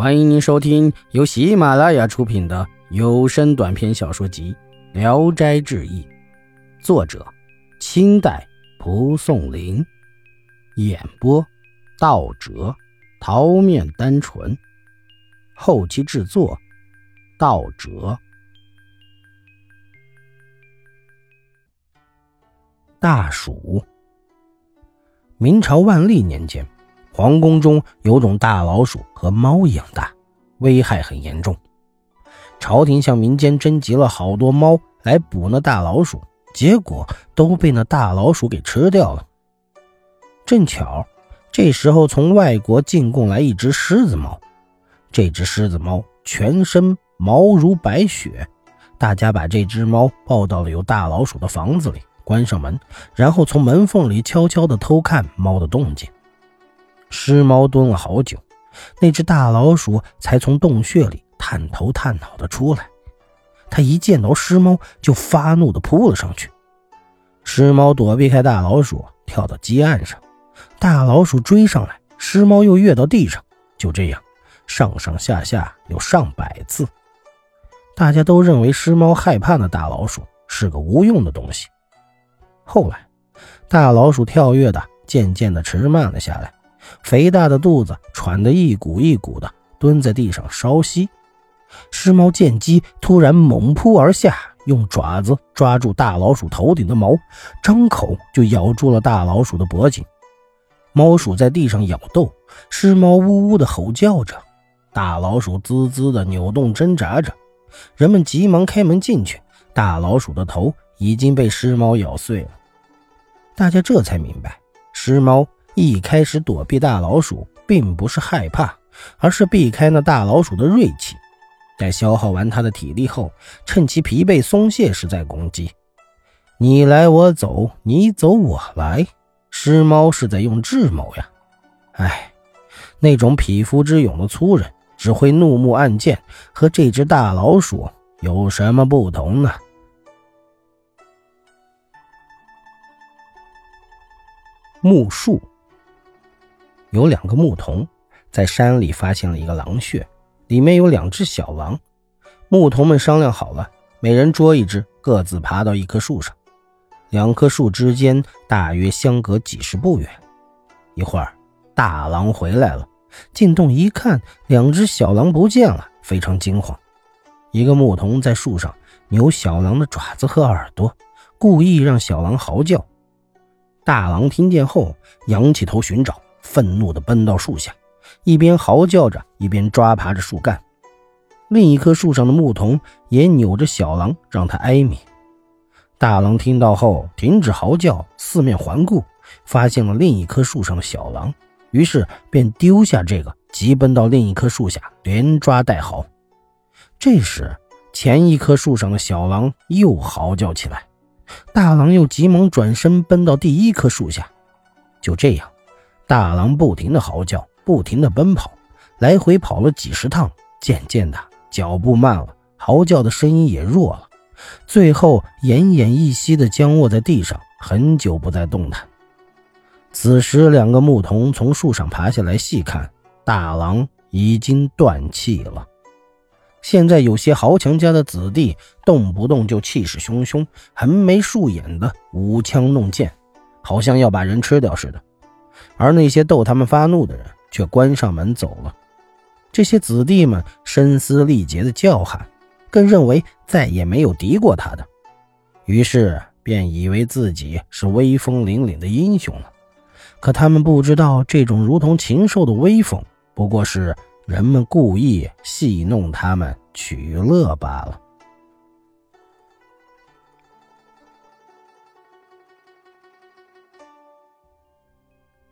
欢迎您收听由喜马拉雅出品的有声短篇小说集《聊斋志异》，作者：清代蒲松龄，演播：道哲、桃面单纯，后期制作：道哲。大暑，明朝万历年间。皇宫中有种大老鼠，和猫一样大，危害很严重。朝廷向民间征集了好多猫来捕那大老鼠，结果都被那大老鼠给吃掉了。正巧这时候从外国进贡来一只狮子猫，这只狮子猫全身毛如白雪，大家把这只猫抱到了有大老鼠的房子里，关上门，然后从门缝里悄悄地偷看猫的动静。尸猫蹲了好久，那只大老鼠才从洞穴里探头探脑的出来。他一见到尸猫，就发怒的扑了上去。尸猫躲避开大老鼠，跳到基岸上。大老鼠追上来，尸猫又跃到地上。就这样，上上下下有上百次。大家都认为尸猫害怕那大老鼠是个无用的东西。后来，大老鼠跳跃的渐渐的迟慢了下来。肥大的肚子喘得一鼓一鼓的，蹲在地上稍息。尸猫见机，突然猛扑而下，用爪子抓住大老鼠头顶的毛，张口就咬住了大老鼠的脖颈。猫鼠在地上咬斗，狮猫呜呜的吼叫着，大老鼠滋滋的扭动挣扎着。人们急忙开门进去，大老鼠的头已经被狮猫咬碎了。大家这才明白，狮猫。一开始躲避大老鼠，并不是害怕，而是避开那大老鼠的锐气。在消耗完它的体力后，趁其疲惫松懈时再攻击。你来我走，你走我来，狮猫是在用智谋呀！哎，那种匹夫之勇的粗人，只会怒目暗箭，和这只大老鼠有什么不同呢？木树。有两个牧童在山里发现了一个狼穴，里面有两只小狼。牧童们商量好了，每人捉一只，各自爬到一棵树上。两棵树之间大约相隔几十步远。一会儿，大狼回来了，进洞一看，两只小狼不见了，非常惊慌。一个牧童在树上扭小狼的爪子和耳朵，故意让小狼嚎叫。大狼听见后，仰起头寻找。愤怒地奔到树下，一边嚎叫着，一边抓爬着树干。另一棵树上的牧童也扭着小狼，让它挨鸣。大狼听到后停止嚎叫，四面环顾，发现了另一棵树上的小狼，于是便丢下这个，急奔到另一棵树下，连抓带嚎。这时，前一棵树上的小狼又嚎叫起来，大狼又急忙转身奔到第一棵树下。就这样。大狼不停地嚎叫，不停地奔跑，来回跑了几十趟，渐渐的脚步慢了，嚎叫的声音也弱了，最后奄奄一息地僵卧在地上，很久不再动弹。此时，两个牧童从树上爬下来细看，大狼已经断气了。现在有些豪强家的子弟，动不动就气势汹汹、横眉竖眼的舞枪弄剑，好像要把人吃掉似的。而那些逗他们发怒的人却关上门走了。这些子弟们声嘶力竭的叫喊，更认为再也没有敌过他的，于是便以为自己是威风凛凛的英雄了。可他们不知道，这种如同禽兽的威风，不过是人们故意戏弄他们取乐罢了。